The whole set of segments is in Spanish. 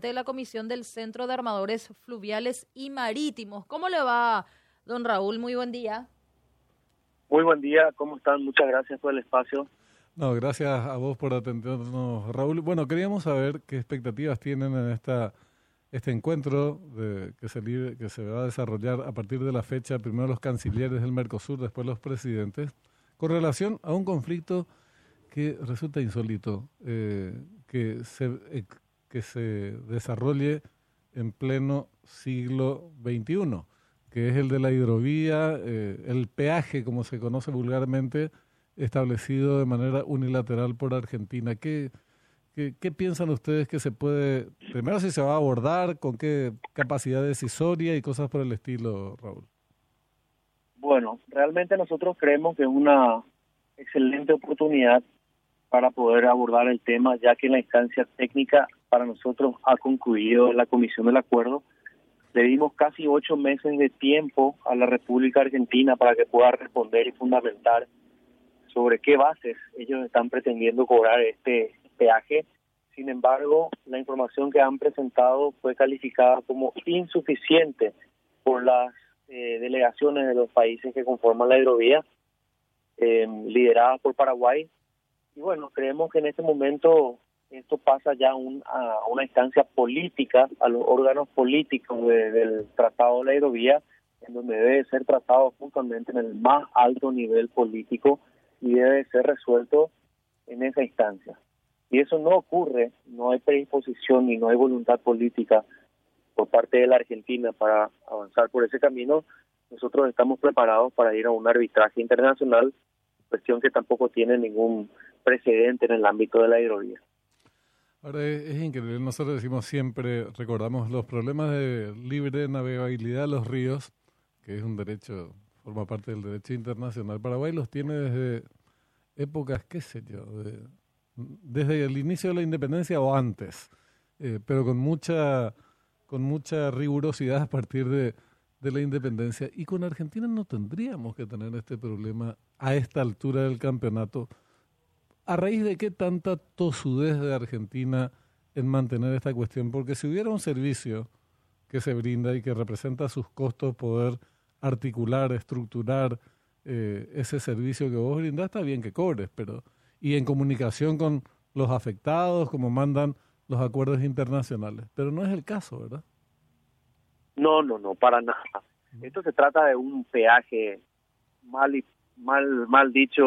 de la Comisión del Centro de Armadores Fluviales y Marítimos. ¿Cómo le va, don Raúl? Muy buen día. Muy buen día, ¿cómo están? Muchas gracias por el espacio. No, gracias a vos por atendernos, Raúl. Bueno, queríamos saber qué expectativas tienen en esta este encuentro de, que, se, que se va a desarrollar a partir de la fecha, primero los cancilleres del Mercosur, después los presidentes, con relación a un conflicto que resulta insólito, eh, que se que se desarrolle en pleno siglo XXI, que es el de la hidrovía, eh, el peaje, como se conoce vulgarmente, establecido de manera unilateral por Argentina. ¿Qué, piensan ustedes que se puede, primero si se va a abordar, con qué capacidad decisoria y cosas por el estilo, Raúl? Bueno, realmente nosotros creemos que es una excelente oportunidad para poder abordar el tema, ya que la instancia técnica para nosotros ha concluido la comisión del acuerdo. Le dimos casi ocho meses de tiempo a la República Argentina para que pueda responder y fundamentar sobre qué bases ellos están pretendiendo cobrar este peaje. Sin embargo, la información que han presentado fue calificada como insuficiente por las eh, delegaciones de los países que conforman la hidrovía, eh, lideradas por Paraguay, y bueno, creemos que en este momento esto pasa ya un, a una instancia política, a los órganos políticos del Tratado de la Aerovía, en donde debe ser tratado justamente en el más alto nivel político y debe ser resuelto en esa instancia. Y eso no ocurre, no hay predisposición y no hay voluntad política por parte de la Argentina para avanzar por ese camino, nosotros estamos preparados para ir a un arbitraje internacional, cuestión que tampoco tiene ningún precedente en el ámbito de la hidrovía. Ahora es, increíble, nosotros decimos siempre, recordamos los problemas de libre navegabilidad de los ríos, que es un derecho, forma parte del derecho internacional. Paraguay los tiene desde épocas, qué sé yo, desde el inicio de la independencia o antes, eh, pero con mucha, con mucha rigurosidad a partir de, de la independencia. Y con Argentina no tendríamos que tener este problema a esta altura del campeonato ¿A raíz de qué tanta tosudez de Argentina en mantener esta cuestión? Porque si hubiera un servicio que se brinda y que representa sus costos poder articular, estructurar eh, ese servicio que vos brindás, está bien que cobres, pero y en comunicación con los afectados, como mandan los acuerdos internacionales. Pero no es el caso, ¿verdad? No, no, no, para nada. Esto se trata de un peaje mal mal mal dicho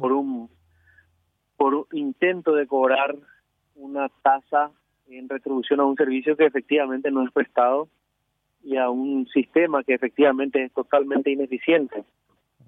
por un por intento de cobrar una tasa en retribución a un servicio que efectivamente no es prestado y a un sistema que efectivamente es totalmente ineficiente.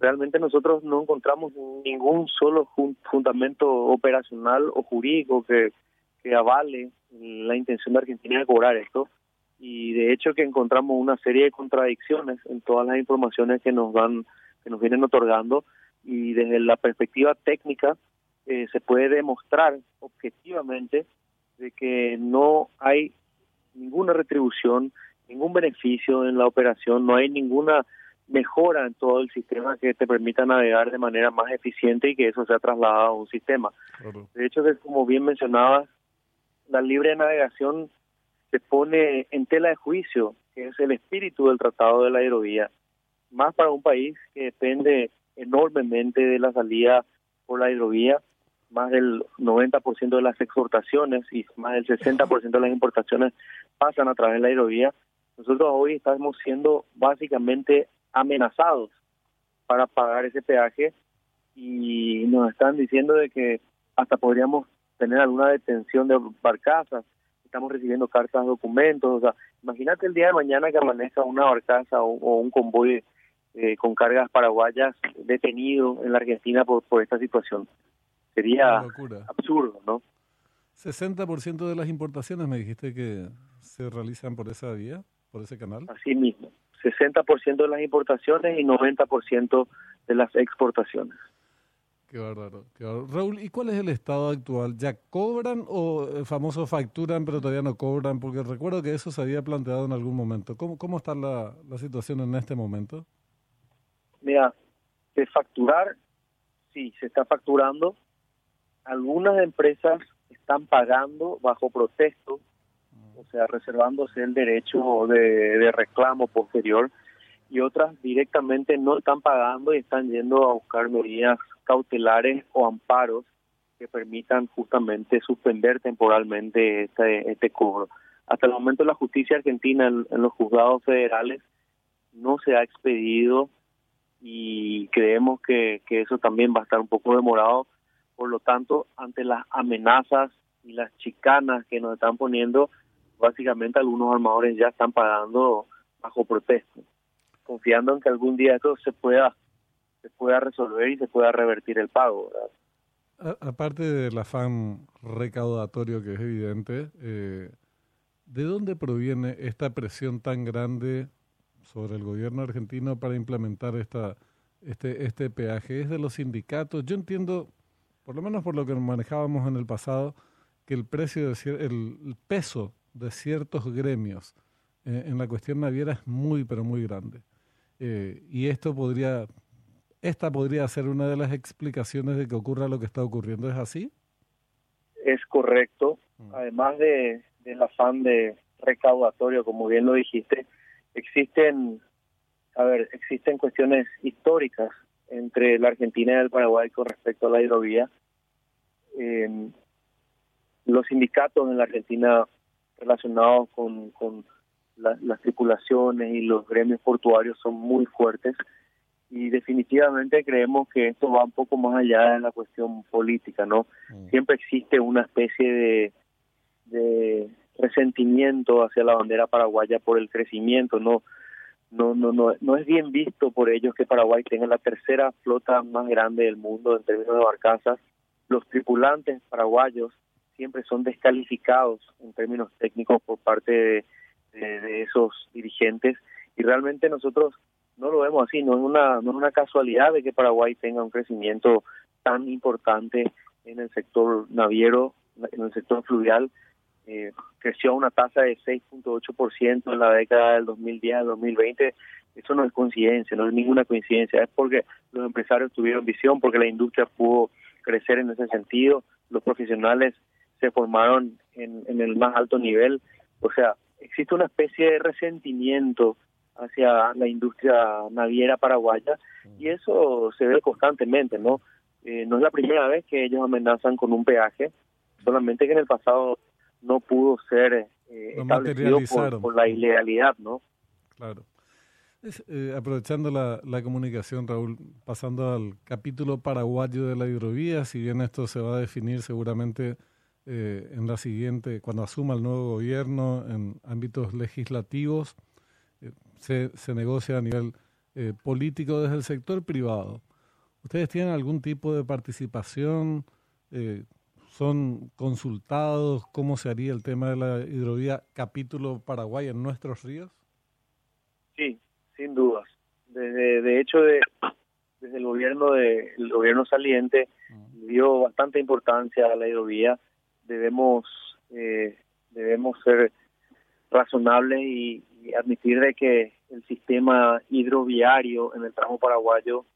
Realmente nosotros no encontramos ningún solo fundamento operacional o jurídico que, que avale la intención de Argentina de cobrar esto y de hecho que encontramos una serie de contradicciones en todas las informaciones que nos van que nos vienen otorgando y desde la perspectiva técnica eh, se puede demostrar objetivamente de que no hay ninguna retribución, ningún beneficio en la operación, no hay ninguna mejora en todo el sistema que te permita navegar de manera más eficiente y que eso sea trasladado a un sistema. De hecho, como bien mencionaba, la libre navegación se pone en tela de juicio, que es el espíritu del Tratado de la Aerovía, más para un país que depende enormemente de la salida por la hidrovía más del 90% de las exportaciones y más del 60% de las importaciones pasan a través de la aerovía, nosotros hoy estamos siendo básicamente amenazados para pagar ese peaje y nos están diciendo de que hasta podríamos tener alguna detención de barcazas, estamos recibiendo cartas, documentos, o sea, imagínate el día de mañana que amanezca una barcaza o, un convoy eh, con cargas paraguayas detenido en la Argentina por, por esta situación. Sería absurdo, ¿no? 60% de las importaciones me dijiste que se realizan por esa vía, por ese canal. Así mismo, 60% de las importaciones y 90% de las exportaciones. Qué bárbaro, qué Raúl, ¿y cuál es el estado actual? ¿Ya cobran o el eh, famoso facturan pero todavía no cobran? Porque recuerdo que eso se había planteado en algún momento. ¿Cómo, cómo está la, la situación en este momento? Mira, de facturar, sí, se está facturando, algunas empresas están pagando bajo protesto o sea, reservándose el derecho de, reclamo posterior, y otras directamente no están pagando y están yendo a buscar medidas cautelares o amparos que permitan justamente suspender temporalmente este, este cobro. Hasta el momento la justicia argentina en, los juzgados federales no se ha expedido y creemos que, que eso también va a estar un poco demorado. Por lo tanto, ante las amenazas y las chicanas que nos están poniendo, básicamente algunos armadores ya están pagando bajo protesta, confiando en que algún día esto se pueda se pueda resolver y se pueda revertir el pago. aparte del afán recaudatorio que es evidente, eh, ¿de dónde proviene esta presión tan grande sobre el gobierno argentino para implementar esta este este peaje? ¿Es de los sindicatos? Yo entiendo, por lo menos por lo que manejábamos en el pasado, que el precio de el peso de ciertos gremios eh, en la cuestión naviera es muy pero muy grande. Eh, y esto podría esta podría ser una de las explicaciones de que ocurra lo que está ocurriendo. Es así es correcto. Mm. además de del afán de recaudatorio como bien lo dijiste existen a ver existen cuestiones históricas entre la Argentina y el Paraguay con respecto a la hidrovía eh, los sindicatos en la Argentina relacionados con, con las tripulaciones y los gremios portuarios son muy fuertes y definitivamente creemos que esto va un poco más allá de la cuestión política, ¿no? Mm. Siempre existe una especie de, de resentimiento hacia la bandera paraguaya por el crecimiento, ¿no? No, no, no, no es bien visto por ellos que Paraguay tenga la tercera flota más grande del mundo en términos de barcazas. Los tripulantes paraguayos siempre son descalificados en términos técnicos por parte de, esos dirigentes y realmente nosotros no lo vemos así, no es una no es una casualidad de que Paraguay tenga un crecimiento tan importante en el sector naviero, en el sector fluvial, eh, creció a una tasa de 6.8% en la década del 2010 al 2020. Eso no es coincidencia, no es ninguna coincidencia, es porque los empresarios tuvieron visión, porque la industria pudo crecer en ese sentido, los profesionales se formaron en, el más alto nivel. O sea, existe una especie de resentimiento hacia la industria naviera paraguaya y eso se ve constantemente, ¿no? Eh, no es la primera vez que ellos amenazan con un peaje, solamente que en el pasado no pudo ser eh, establecido por, la ilegalidad, ¿no? Claro. Eh, aprovechando la, la, comunicación, Raúl, pasando al capítulo paraguayo de la hidrovía, si bien esto se va a definir seguramente eh, en la siguiente, cuando asuma el nuevo gobierno en ámbitos legislativos, eh, se, se, negocia a nivel eh, político desde el sector privado. ¿Ustedes tienen algún tipo de participación? ¿Son consultados? ¿Cómo se haría el tema de la hidrovía capítulo Paraguay en nuestros ríos? Sí, sin dudas. Desde, de hecho, de, desde el gobierno de, el gobierno saliente dio bastante importancia a la hidrovía debemos eh, debemos ser razonables y, admitir de que el sistema hidroviario en el tramo paraguayo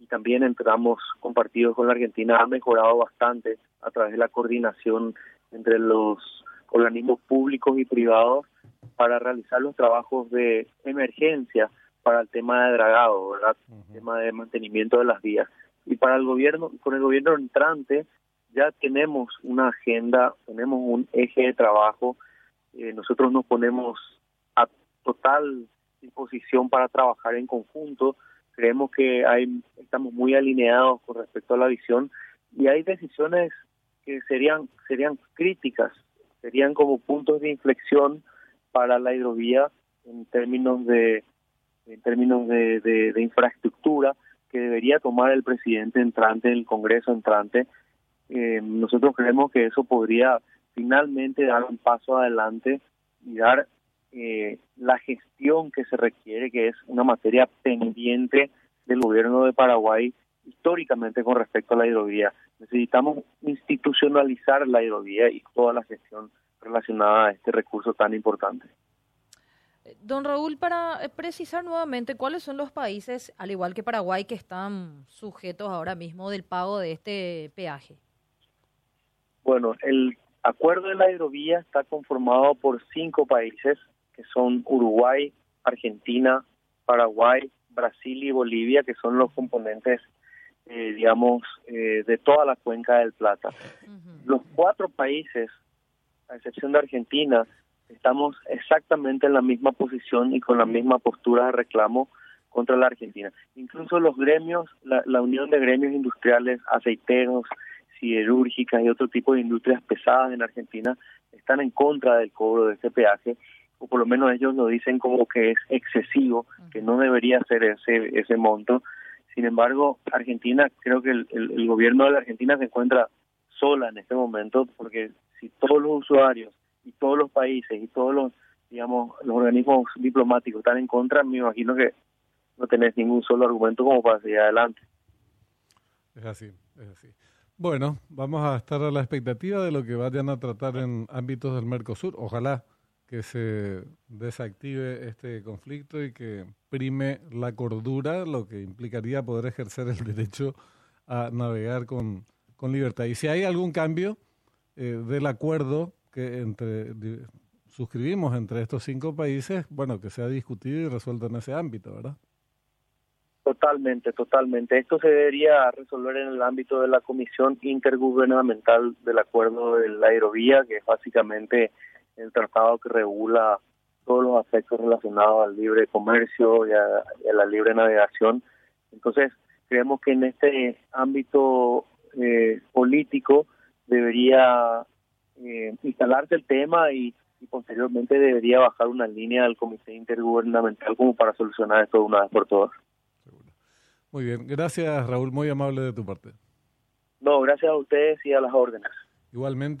y también en tramos compartidos con la Argentina ha mejorado bastante a través de la coordinación entre los organismos públicos y privados para realizar los trabajos de emergencia para el tema de dragado, ¿verdad? El tema de mantenimiento de las vías. Y para el gobierno, con el gobierno entrante, ya tenemos una agenda, tenemos un eje de trabajo, eh, nosotros nos ponemos a total disposición para trabajar en conjunto, creemos que hay, estamos muy alineados con respecto a la visión y hay decisiones que serían, serían críticas, serían como puntos de inflexión para la hidrovía en términos de en términos de, de infraestructura que debería tomar el presidente entrante, el Congreso entrante, eh, nosotros creemos que eso podría finalmente dar un paso adelante y dar eh, la gestión que se requiere, que es una materia pendiente del gobierno de Paraguay históricamente con respecto a la hidrovía. Necesitamos institucionalizar la hidrovía y toda la gestión relacionada a este recurso tan importante. Don Raúl, para precisar nuevamente, ¿cuáles son los países, al igual que Paraguay, que están sujetos ahora mismo del pago de este peaje? Bueno, el, acuerdo de la hidrovía está conformado por cinco países, que son Uruguay, Argentina, Paraguay, Brasil y Bolivia, que son los componentes, eh, digamos, eh, de toda la cuenca del Plata. Los cuatro países, a excepción de Argentina, estamos exactamente en la misma posición y con la misma postura de reclamo contra la Argentina. Incluso los gremios, la, la Unión de Gremios Industriales, aceiteros, siderúrgicas y otro tipo de industrias pesadas en Argentina están en contra del cobro de ese peaje o por lo menos ellos lo dicen como que es excesivo, que no debería ser ese ese monto. Sin embargo, Argentina, creo que el, el, gobierno de la Argentina se encuentra sola en este momento porque si todos los usuarios y todos los países y todos los digamos los organismos diplomáticos están en contra, me imagino que no tenés ningún solo argumento como para seguir adelante. Es así, es así. Bueno, vamos a estar a la expectativa de lo que vayan a tratar en ámbitos del Mercosur. Ojalá que se desactive este conflicto y que prime la cordura, lo que implicaría poder ejercer el derecho a navegar con, con libertad. Y si hay algún cambio eh, del acuerdo que entre suscribimos entre estos cinco países, bueno, que sea discutido y resuelto en ese ámbito, ¿verdad? Totalmente, totalmente. Esto se debería resolver en el ámbito de la Comisión Intergubernamental del Acuerdo de la Aerovía, que es básicamente el tratado que regula todos los aspectos relacionados al libre comercio y a, la libre navegación. Entonces, creemos que en este ámbito eh, político debería eh, instalarse el tema y, y posteriormente debería bajar una línea al Comité Intergubernamental como para solucionar esto de una vez por todas. Muy bien, gracias Raúl, muy amable de tu parte. No, gracias a ustedes y a las órdenes. Igualmente.